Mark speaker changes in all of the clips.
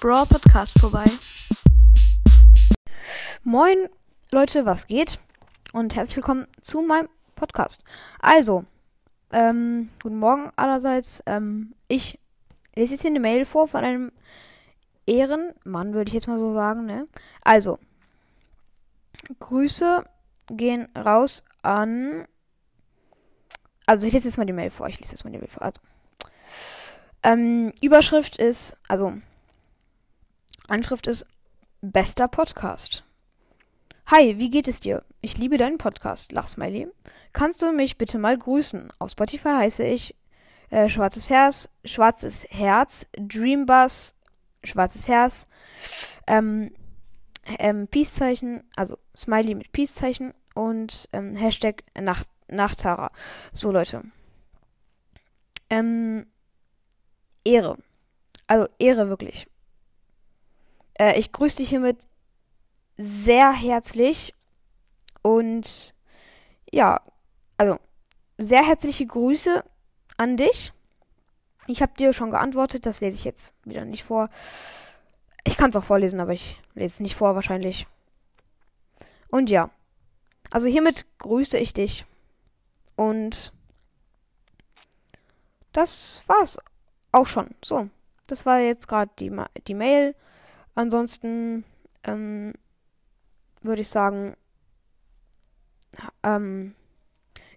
Speaker 1: Brawl Podcast vorbei.
Speaker 2: Moin Leute, was geht? Und herzlich willkommen zu meinem Podcast. Also, ähm, guten Morgen allerseits. Ähm, ich lese jetzt hier eine Mail vor von einem Ehrenmann, würde ich jetzt mal so sagen, ne? Also, Grüße gehen raus an. Also, ich lese jetzt mal die Mail vor. Ich lese jetzt mal die Mail vor. Also, ähm, Überschrift ist, also, Anschrift ist bester Podcast. Hi, wie geht es dir? Ich liebe deinen Podcast. Lachsmiley. Kannst du mich bitte mal grüßen? Auf Spotify heiße ich äh, Schwarzes Herz, Schwarzes Herz, Dreambus, Schwarzes Herz, ähm, ähm, Peace-Zeichen, also Smiley mit Peace-Zeichen und ähm, Hashtag Nacht, Nachtara. So, Leute. Ähm, Ehre. Also Ehre wirklich. Äh, ich grüße dich hiermit sehr herzlich und ja, also sehr herzliche Grüße an dich. Ich habe dir schon geantwortet, das lese ich jetzt wieder nicht vor. Ich kann es auch vorlesen, aber ich lese es nicht vor wahrscheinlich. Und ja, also hiermit grüße ich dich und das war's auch schon. So, das war jetzt gerade die, Ma die Mail. Ansonsten ähm, würde ich sagen, ähm,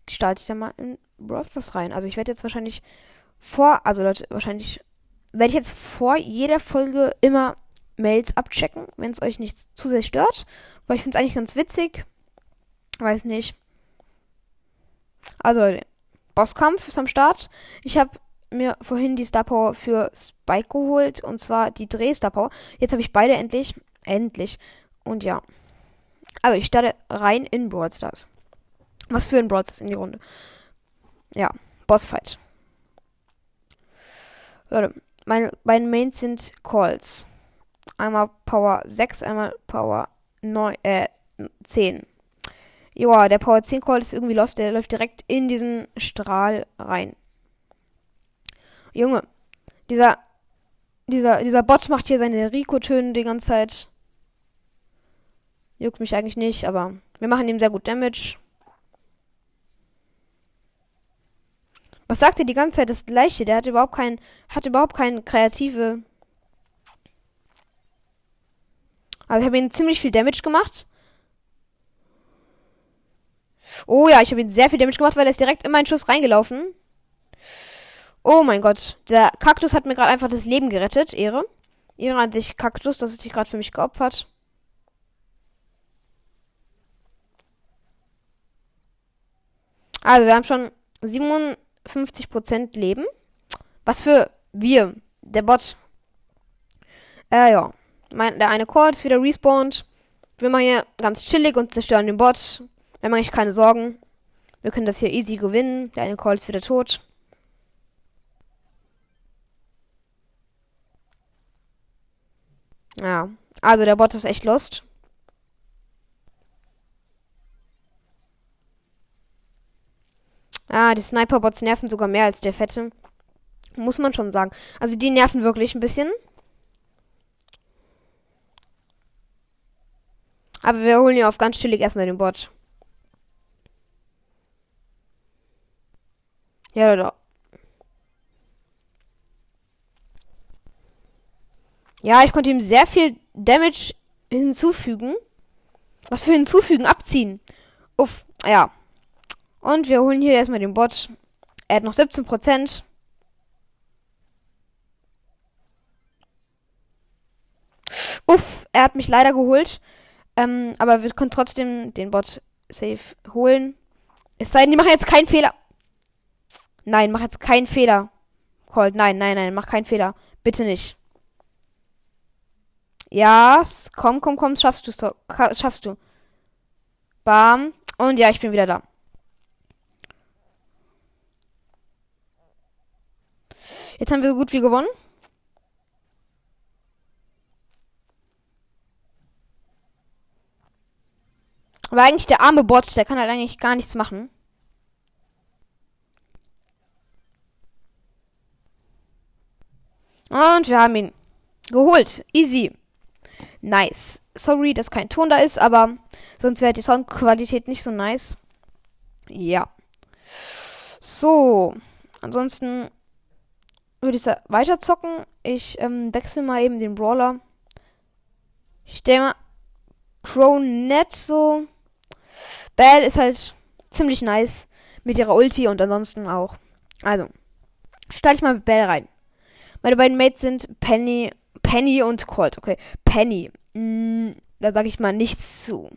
Speaker 2: starte ich da mal in Brawl rein. Also ich werde jetzt wahrscheinlich vor, also Leute, wahrscheinlich werde ich jetzt vor jeder Folge immer Mails abchecken, wenn es euch nicht zu sehr stört. Weil ich finde es eigentlich ganz witzig. Weiß nicht. Also, Bosskampf ist am Start. Ich habe mir vorhin die Star Power für Spike geholt. Und zwar die Dreh Star Power. Jetzt habe ich beide endlich. Endlich. Und ja. Also ich starte rein in Brawl Stars. Was für ein Brawl Stars in die Runde. Ja. Bossfight. Leute, meine beiden Mains sind Calls. Einmal Power 6, einmal Power 9, äh, 10. Joa, der Power 10 Call ist irgendwie lost. Der läuft direkt in diesen Strahl rein. Junge, dieser, dieser, dieser Bot macht hier seine Rico-Töne die ganze Zeit. Juckt mich eigentlich nicht, aber wir machen ihm sehr gut Damage. Was sagt er die ganze Zeit das gleiche? Der hat überhaupt kein, hat überhaupt keine kreative. Also ich habe ihm ziemlich viel Damage gemacht. Oh ja, ich habe ihm sehr viel Damage gemacht, weil er ist direkt in meinen Schuss reingelaufen. Oh mein Gott. Der Kaktus hat mir gerade einfach das Leben gerettet. Ehre. Ehre an dich, Kaktus, dass es dich gerade für mich geopfert. Also, wir haben schon 57% Leben. Was für wir. Der Bot. Äh, ja. Mein, der eine Call ist wieder respawned. Wir machen hier ganz chillig und zerstören den Bot. Wir haben eigentlich keine Sorgen. Wir können das hier easy gewinnen. Der eine Call ist wieder tot. Ja. Also der Bot ist echt lost. Ah, die Sniper-Bots nerven sogar mehr als der Fette. Muss man schon sagen. Also die nerven wirklich ein bisschen. Aber wir holen hier auf ganz chillig erstmal den Bot. Ja, da. Ja, ich konnte ihm sehr viel Damage hinzufügen. Was für hinzufügen? Abziehen. Uff, ja. Und wir holen hier erstmal den Bot. Er hat noch 17%. Uff, er hat mich leider geholt. Ähm, aber wir können trotzdem den Bot safe holen. Es sei denn, die machen jetzt keinen Fehler. Nein, mach jetzt keinen Fehler. Colt, nein, nein, nein, mach keinen Fehler. Bitte nicht. Ja, komm, komm, komm, schaffst du, schaffst du. Bam. Und ja, ich bin wieder da. Jetzt haben wir so gut wie gewonnen. Aber eigentlich der arme Bot, der kann halt eigentlich gar nichts machen. Und wir haben ihn. Geholt. Easy. Nice. Sorry, dass kein Ton da ist, aber sonst wäre die Soundqualität nicht so nice. Ja. So. Ansonsten würde ich weiter zocken. Ich ähm, wechsle mal eben den Brawler. Ich denke mal, Crow nett so. Bell ist halt ziemlich nice mit ihrer Ulti und ansonsten auch. Also, starte ich mal mit Bell rein. Meine beiden Mates sind Penny, Penny und Colt. Okay, Penny. Mm, da sage ich mal nichts zu.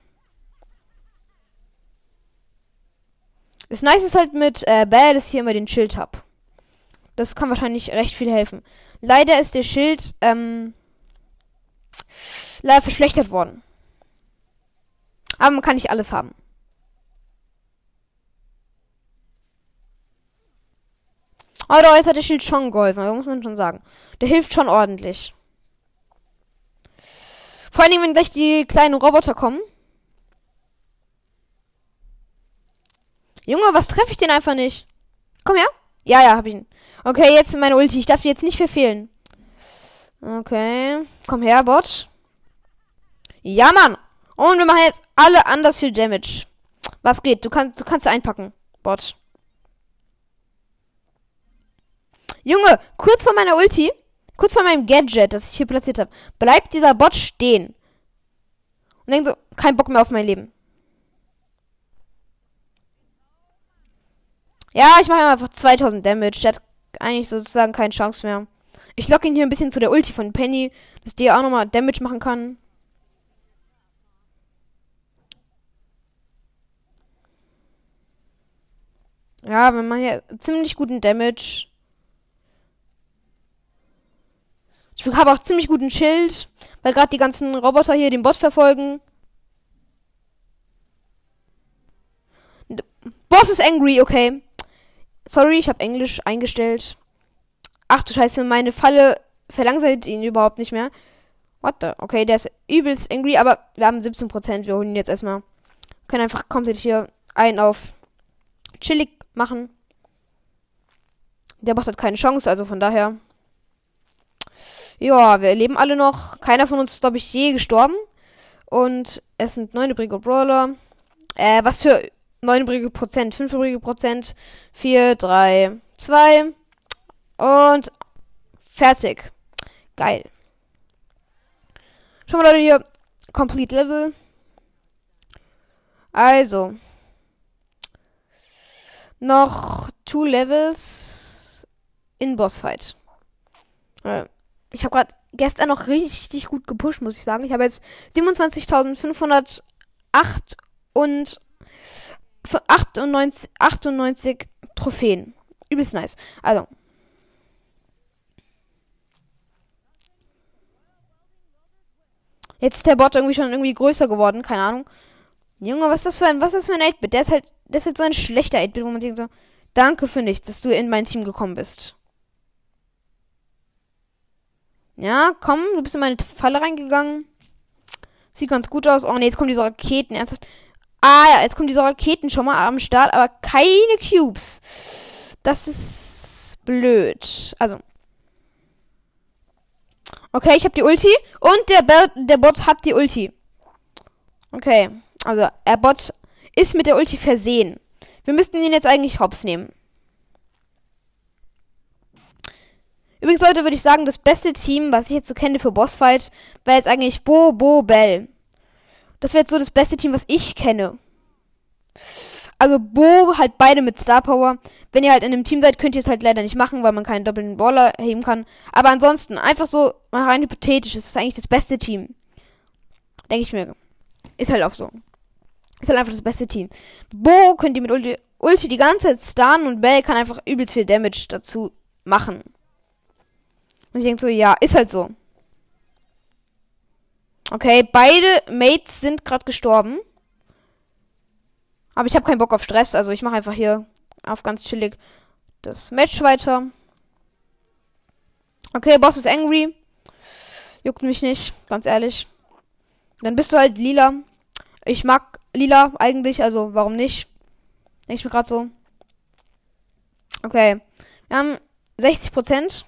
Speaker 2: Das Nice ist halt mit äh, Bell, dass ich hier immer den Schild habe. Das kann wahrscheinlich recht viel helfen. Leider ist der Schild ähm, leider verschlechtert worden. Aber man kann nicht alles haben. Aber jetzt hat der Schild schon geholfen, muss man schon sagen. Der hilft schon ordentlich. Vor allem, wenn gleich die kleinen Roboter kommen. Junge, was treffe ich den einfach nicht? Komm her. Ja, ja, hab ich ihn. Okay, jetzt meine Ulti. Ich darf die jetzt nicht verfehlen. Okay. Komm her, Bot. Ja, Mann. Und wir machen jetzt alle anders viel Damage. Was geht? Du kannst, du kannst einpacken, Bot. Junge, kurz vor meiner Ulti, kurz vor meinem Gadget, das ich hier platziert habe, bleibt dieser Bot stehen. Und denkt so, kein Bock mehr auf mein Leben. Ja, ich mache einfach 2000 Damage. Der hat eigentlich sozusagen keine Chance mehr. Ich locke ihn hier ein bisschen zu der Ulti von Penny, dass die auch nochmal Damage machen kann. Ja, wir machen hier ziemlich guten Damage. Ich habe auch ziemlich guten Schild, weil gerade die ganzen Roboter hier den Bot verfolgen. Boss ist angry, okay. Sorry, ich habe Englisch eingestellt. Ach du Scheiße, meine Falle verlangsamt ihn überhaupt nicht mehr. What the? Okay, der ist übelst angry, aber wir haben 17%. Wir holen ihn jetzt erstmal. Können einfach komplett hier einen auf chillig machen. Der Bot hat keine Chance, also von daher. Ja, wir leben alle noch. Keiner von uns ist, glaube ich, je gestorben. Und es sind neun übrige Brawler. Äh, was für neun übrige Prozent? Fünf übrige Prozent. Vier, drei, zwei. Und fertig. Geil. Schauen wir Leute hier. Complete Level. Also. Noch two Levels in Bossfight. Äh, ich habe gerade gestern noch richtig gut gepusht, muss ich sagen. Ich habe jetzt 27.508 und 98, 98 Trophäen. Übelst nice. Also. Jetzt ist der Bot irgendwie schon irgendwie größer geworden, keine Ahnung. Junge, was ist das für ein, was das für ein 8-Bit? Der ist halt, der ist halt so ein schlechter 8-Bit, wo man denkt so, danke für nichts, dass du in mein Team gekommen bist. Ja, komm, du bist in meine Falle reingegangen. Sieht ganz gut aus. Oh ne, jetzt kommen diese Raketen. Ernsthaft. Ah ja, jetzt kommen diese Raketen schon mal am Start, aber keine Cubes. Das ist blöd. Also. Okay, ich habe die Ulti. Und der, Be der Bot hat die Ulti. Okay. Also, der Bot ist mit der Ulti versehen. Wir müssten ihn jetzt eigentlich hops nehmen. Übrigens, Leute, würde ich sagen, das beste Team, was ich jetzt so kenne für Bossfight, wäre jetzt eigentlich Bo, Bo, Bell. Das wäre jetzt so das beste Team, was ich kenne. Also Bo halt beide mit Star Power. Wenn ihr halt in einem Team seid, könnt ihr es halt leider nicht machen, weil man keinen doppelten Baller heben kann. Aber ansonsten, einfach so mal rein hypothetisch, ist es eigentlich das beste Team. Denke ich mir. Ist halt auch so. Ist halt einfach das beste Team. Bo könnt ihr mit Ulti, Ulti die ganze Zeit starren und Bell kann einfach übelst viel Damage dazu machen. Und ich denke so, ja, ist halt so. Okay, beide Mates sind gerade gestorben. Aber ich habe keinen Bock auf Stress, also ich mache einfach hier auf ganz chillig das Match weiter. Okay, Boss ist angry. Juckt mich nicht, ganz ehrlich. Dann bist du halt lila. Ich mag lila eigentlich, also warum nicht? Denke ich mir gerade so. Okay. Wir haben 60 Prozent.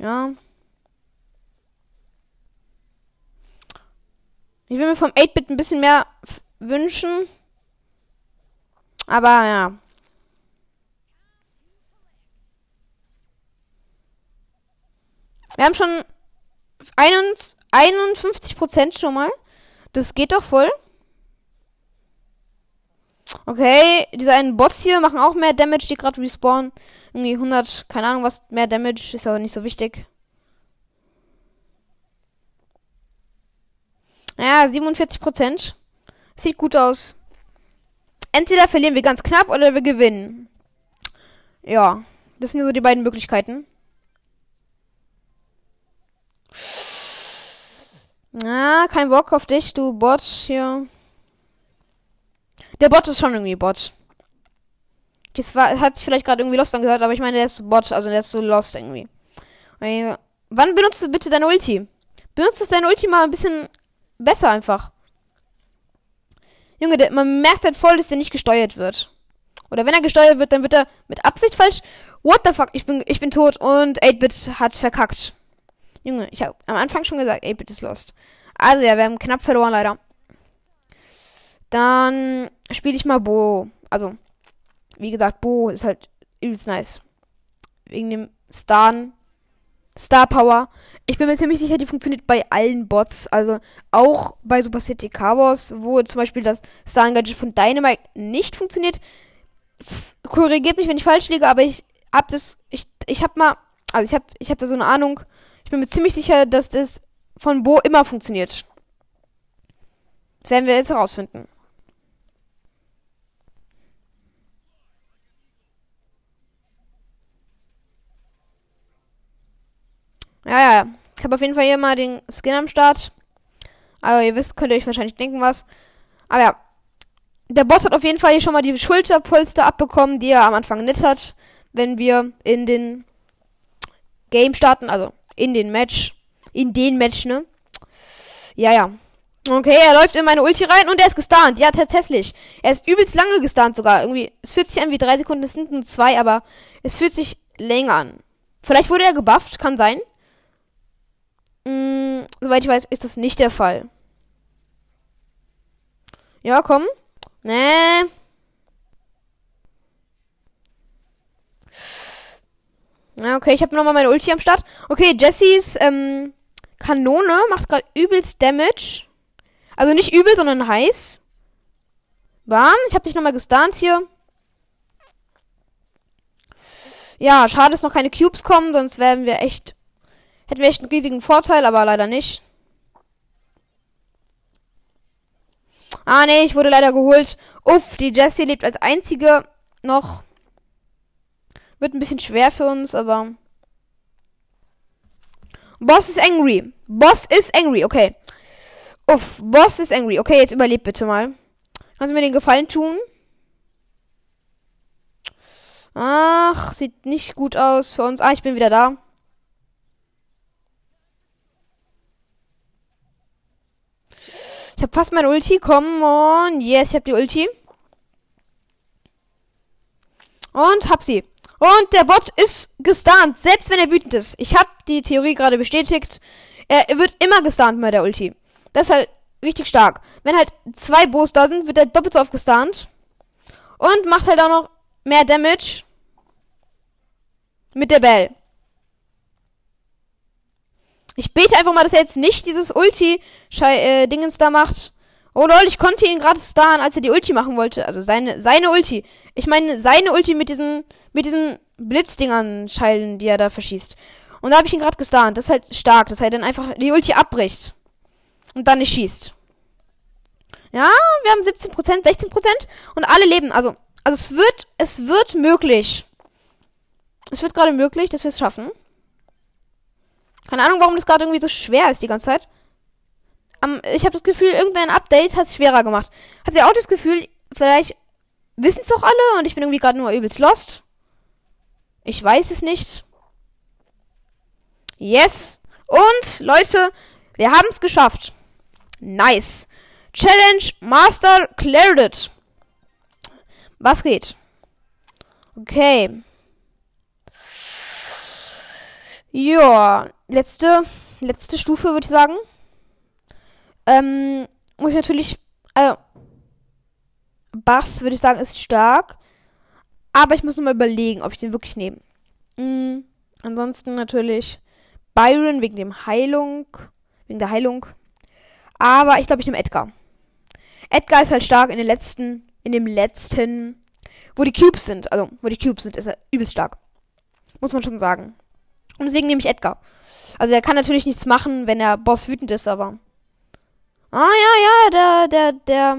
Speaker 2: Ja. Ich will mir vom 8-Bit ein bisschen mehr wünschen. Aber ja. Wir haben schon 51% schon mal. Das geht doch voll. Okay, diese einen Bots hier machen auch mehr Damage, die gerade respawnen. Irgendwie 100, keine Ahnung was, mehr Damage, ist aber nicht so wichtig. Ja, 47%. Sieht gut aus. Entweder verlieren wir ganz knapp oder wir gewinnen. Ja, das sind so die beiden Möglichkeiten. Na, kein Bock auf dich, du Bot hier. Der Bot ist schon irgendwie Bot. Das war, hat sich vielleicht gerade irgendwie Lost angehört, aber ich meine, der ist Bot, also der ist so Lost irgendwie. Wann benutzt du bitte deine Ulti? Benutzt du deine Ulti mal ein bisschen besser einfach. Junge, der, man merkt halt voll, dass der nicht gesteuert wird. Oder wenn er gesteuert wird, dann wird er mit Absicht falsch. What the fuck? Ich bin, ich bin tot und 8-Bit hat verkackt. Junge, ich habe am Anfang schon gesagt, 8-Bit ist lost. Also ja, wir haben knapp verloren leider. Dann spiele ich mal Bo. Also, wie gesagt, Bo ist halt übelst nice. Wegen dem Star, Star Power. Ich bin mir ziemlich sicher, die funktioniert bei allen Bots. Also auch bei Super City Cowboys, wo zum Beispiel das Star Gadget von Dynamite nicht funktioniert. Korrigiert mich, wenn ich falsch liege, aber ich hab das. Ich, ich hab mal. Also ich hab, ich hab da so eine Ahnung. Ich bin mir ziemlich sicher, dass das von Bo immer funktioniert. Werden wir jetzt herausfinden. Ja, ja. Ich habe auf jeden Fall hier mal den Skin am Start. Aber ihr wisst, könnt ihr euch wahrscheinlich denken, was. Aber ja. Der Boss hat auf jeden Fall hier schon mal die Schulterpolster abbekommen, die er am Anfang nicht hat, wenn wir in den Game starten, also in den Match. In den Match, ne? Ja, ja. Okay, er läuft in meine Ulti rein und er ist gestunt. Ja, tatsächlich. Er ist übelst lange gestunt sogar. Irgendwie, es fühlt sich an wie drei Sekunden, es sind nur zwei, aber es fühlt sich länger an. Vielleicht wurde er gebufft, kann sein. Hm, soweit ich weiß, ist das nicht der Fall. Ja, komm. Nee. Ja, okay, ich habe nochmal meine Ulti am Start. Okay, Jessys ähm, Kanone macht gerade übelst Damage. Also nicht übel, sondern heiß. Warm. Ich habe dich nochmal gestunt hier. Ja, schade, dass noch keine Cubes kommen, sonst wären wir echt Hätten wir echt einen riesigen Vorteil, aber leider nicht. Ah, nee, ich wurde leider geholt. Uff, die Jessie lebt als einzige noch. Wird ein bisschen schwer für uns, aber. Boss ist angry. Boss ist angry, okay. Uff, Boss ist angry. Okay, jetzt überlebt bitte mal. Kannst du mir den Gefallen tun? Ach, sieht nicht gut aus für uns. Ah, ich bin wieder da. Ich habe fast mein Ulti. Komm on. Yes, ich habe die Ulti. Und hab sie. Und der Bot ist gestunt, selbst wenn er wütend ist. Ich habe die Theorie gerade bestätigt. Er, wird immer gestunt bei der Ulti. Das ist halt richtig stark. Wenn halt zwei Boos da sind, wird er doppelt so oft gestunt. Und macht halt auch noch mehr Damage. Mit der Bell. Ich bete einfach mal, dass er jetzt nicht dieses Ulti-Dingens äh, da macht. Oh lol, ich konnte ihn gerade starren, als er die Ulti machen wollte. Also seine, seine Ulti. Ich meine, seine Ulti mit diesen, mit diesen Blitzdingern Scheilen, die er da verschießt. Und da habe ich ihn gerade gestarnt. Das ist halt stark, dass er dann einfach die Ulti abbricht. Und dann nicht schießt. Ja, wir haben 17%, 16% und alle leben. Also, also es wird, es wird möglich. Es wird gerade möglich, dass wir es schaffen. Keine Ahnung, warum das gerade irgendwie so schwer ist die ganze Zeit. Um, ich habe das Gefühl, irgendein Update hat es schwerer gemacht. Habt ihr auch das Gefühl, vielleicht wissen es doch alle und ich bin irgendwie gerade nur übelst lost? Ich weiß es nicht. Yes. Und Leute, wir haben es geschafft. Nice. Challenge Master cleared. Was geht? Okay. Ja, letzte, letzte Stufe würde ich sagen. Ähm, muss ich natürlich, also, Bass würde ich sagen, ist stark. Aber ich muss nochmal überlegen, ob ich den wirklich nehme. Mhm. Ansonsten natürlich Byron wegen dem Heilung, wegen der Heilung. Aber ich glaube, ich nehme Edgar. Edgar ist halt stark in den letzten, in dem letzten, wo die Cubes sind. Also, wo die Cubes sind, ist er übelst stark. Muss man schon sagen. Und deswegen nehme ich Edgar. Also, er kann natürlich nichts machen, wenn der Boss wütend ist, aber. Ah, ja, ja, der, der, der.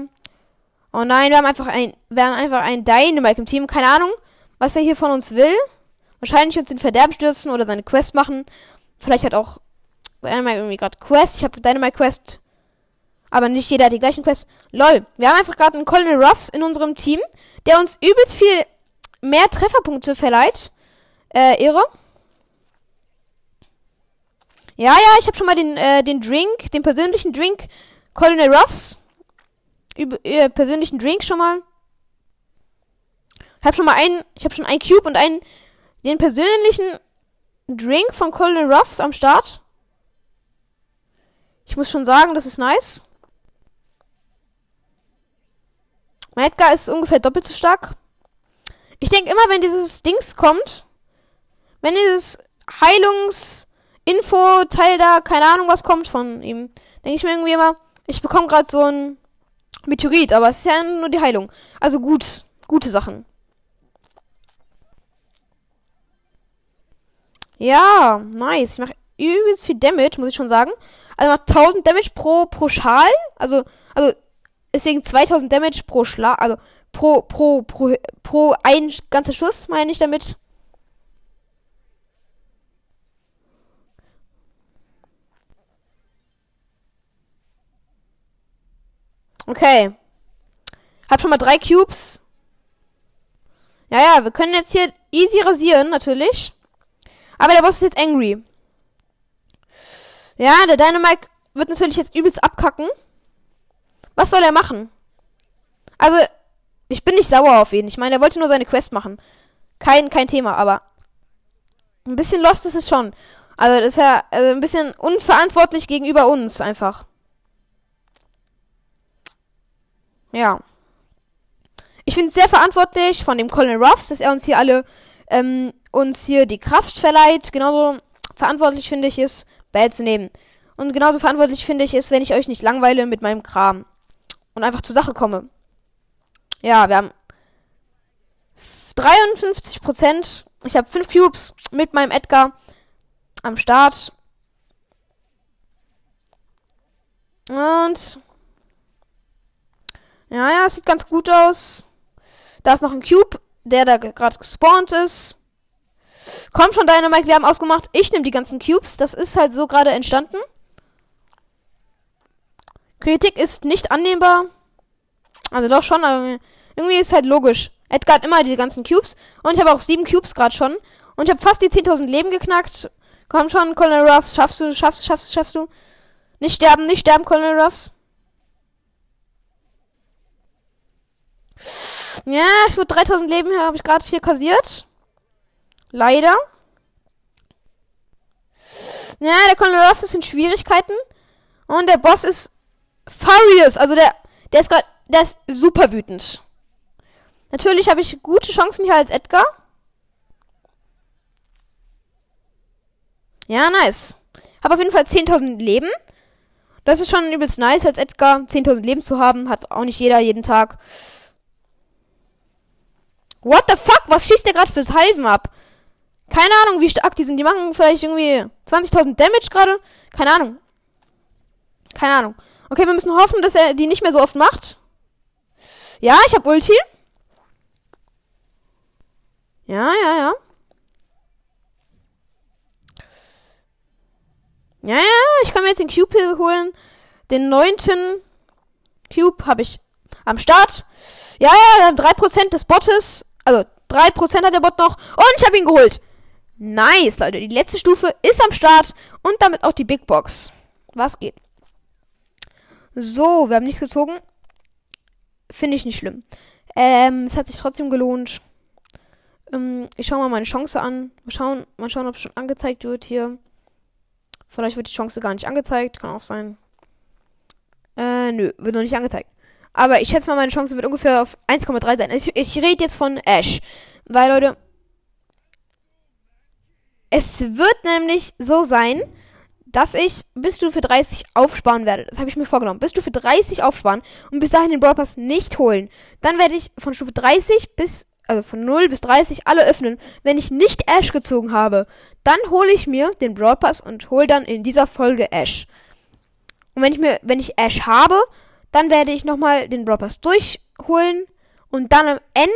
Speaker 2: Oh nein, wir haben einfach ein, wir haben einfach ein Dynamite im Team. Keine Ahnung, was er hier von uns will. Wahrscheinlich uns in Verderben stürzen oder seine Quest machen. Vielleicht hat auch Dynamite irgendwie gerade Quest. Ich habe Dynamite Quest aber nicht jeder hat die gleichen Quests. Lol, wir haben einfach gerade einen Colonel Ruffs in unserem Team, der uns übelst viel mehr Trefferpunkte verleiht. Äh, irre. Ja, ja, ich habe schon mal den, äh, den Drink, den persönlichen Drink Colonel Ruffs. Über, äh, persönlichen Drink schon mal. Ich habe schon mal einen, ich habe schon einen Cube und einen, den persönlichen Drink von Colonel Ruffs am Start. Ich muss schon sagen, das ist nice. Mein Edgar ist ungefähr doppelt so stark. Ich denke immer, wenn dieses Dings kommt, wenn dieses Heilungsinfo-Teil da, keine Ahnung, was kommt von ihm, denke ich mir irgendwie immer, ich bekomme gerade so ein Meteorit, aber es ist ja nur die Heilung. Also gut, gute Sachen. Ja, nice. Ich mache übelst viel Damage, muss ich schon sagen. Also macht 1000 Damage pro, pro Schal. Also, also Deswegen 2000 Damage pro Schlag, also pro, pro, pro, pro ein ganzer Schuss, meine ich damit. Okay. Hab schon mal drei Cubes. Ja, ja, wir können jetzt hier easy rasieren, natürlich. Aber der Boss ist jetzt angry. Ja, der Dynamite wird natürlich jetzt übelst abkacken. Was soll er machen? Also, ich bin nicht sauer auf ihn. Ich meine, er wollte nur seine Quest machen. Kein, kein Thema, aber ein bisschen lost ist es schon. Also, das ist ja also ein bisschen unverantwortlich gegenüber uns einfach. Ja. Ich finde es sehr verantwortlich von dem Colonel Ruffs, dass er uns hier alle, ähm, uns hier die Kraft verleiht. Genauso verantwortlich finde ich es, Bad zu nehmen. Und genauso verantwortlich finde ich es, wenn ich euch nicht langweile mit meinem Kram und einfach zur Sache komme. Ja, wir haben 53 Prozent. Ich habe 5 Cubes mit meinem Edgar am Start. Und ja, ja, sieht ganz gut aus. Da ist noch ein Cube, der da gerade gespawnt ist. Komm schon, Dynamite, wir haben ausgemacht. Ich nehme die ganzen Cubes. Das ist halt so gerade entstanden. Kritik ist nicht annehmbar. Also doch schon, aber irgendwie ist halt logisch. Edgar hat immer die ganzen Cubes. Und ich habe auch sieben Cubes gerade schon. Und ich habe fast die 10.000 Leben geknackt. Komm schon, Colonel Ruffs. Schaffst du, schaffst du, schaffst du, schaffst du. Nicht sterben, nicht sterben, Colonel Ruffs. Ja, ich wurde 3000 Leben habe ich gerade hier kassiert. Leider. Ja, der Colonel ist in Schwierigkeiten. Und der Boss ist Furious. Also der, der ist gerade, der ist super wütend. Natürlich habe ich gute Chancen hier als Edgar. Ja, nice. Habe auf jeden Fall 10.000 Leben. Das ist schon übelst nice, als Edgar 10.000 Leben zu haben. Hat auch nicht jeder jeden Tag. What the fuck? Was schießt der gerade fürs Halven ab? Keine Ahnung, wie stark die sind. Die machen vielleicht irgendwie 20.000 Damage gerade. Keine Ahnung. Keine Ahnung. Okay, wir müssen hoffen, dass er die nicht mehr so oft macht. Ja, ich habe Ulti. Ja, ja, ja. Ja, ja, ich kann mir jetzt den Cube holen. Den neunten Cube habe ich am Start. Ja, ja, wir haben 3% des Bottes. Also 3% hat der Bot noch. Und ich habe ihn geholt. Nice, Leute. Die letzte Stufe ist am Start. Und damit auch die Big Box. Was geht? So, wir haben nichts gezogen. Finde ich nicht schlimm. Ähm, es hat sich trotzdem gelohnt. Ähm, ich schaue mal meine Chance an. Mal schauen, mal schauen, ob es schon angezeigt wird hier. Vielleicht wird die Chance gar nicht angezeigt. Kann auch sein. Äh, nö, wird noch nicht angezeigt. Aber ich schätze mal, meine Chance wird ungefähr auf 1,3 sein. Ich, ich rede jetzt von Ash. Weil, Leute, es wird nämlich so sein, dass ich bis Stufe 30 aufsparen werde. Das habe ich mir vorgenommen. Bis Stufe 30 aufsparen und bis dahin den Brawl Pass nicht holen. Dann werde ich von Stufe 30 bis, also von 0 bis 30 alle öffnen. Wenn ich nicht Ash gezogen habe, dann hole ich mir den Brawl Pass und hole dann in dieser Folge Ash. Und wenn ich mir, wenn ich Ash habe, dann werde ich nochmal den Brawl Pass durchholen und dann am Ende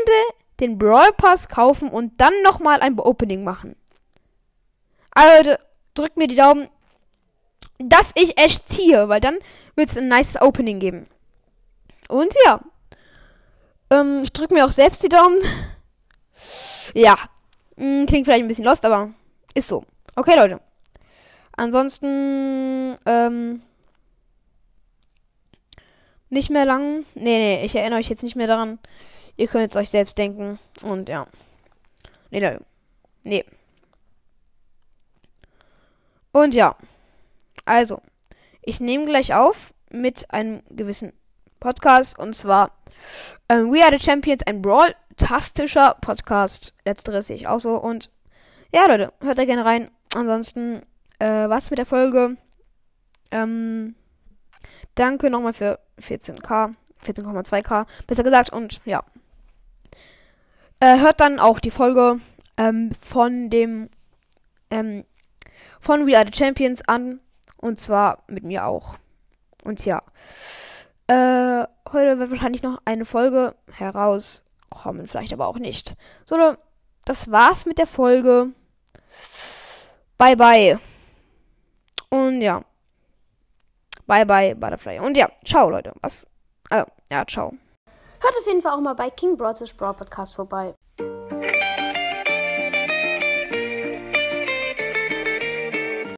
Speaker 2: den Brawl Pass kaufen und dann nochmal ein Opening machen. Also drückt mir die Daumen, dass ich Ash ziehe, weil dann wird es ein nice Opening geben. Und ja. Ähm, ich drücke mir auch selbst die Daumen. Ja. Hm, klingt vielleicht ein bisschen lost, aber ist so. Okay, Leute. Ansonsten, ähm, nicht mehr lang. Nee, nee, ich erinnere euch jetzt nicht mehr daran. Ihr könnt es euch selbst denken. Und ja. Nee, Leute. Nee. Und ja. Also, ich nehme gleich auf mit einem gewissen Podcast und zwar ähm, We Are the Champions, ein Brawl-tastischer Podcast. Letzteres sehe ich auch so. Und ja, Leute, hört da gerne rein. Ansonsten, äh, was mit der Folge? Ähm, danke nochmal für 14k, 14,2k, besser gesagt. Und ja, äh, hört dann auch die Folge ähm, von dem ähm, von We Are the Champions an. Und zwar mit mir auch. Und ja. Äh, heute wird wahrscheinlich noch eine Folge herauskommen. Vielleicht aber auch nicht. So, das war's mit der Folge. Bye bye. Und ja. Bye bye, Butterfly. Und ja, ciao, Leute. Was? Also, ja, ciao.
Speaker 1: Hört auf jeden Fall auch mal bei King Bros. Brawl Podcast vorbei.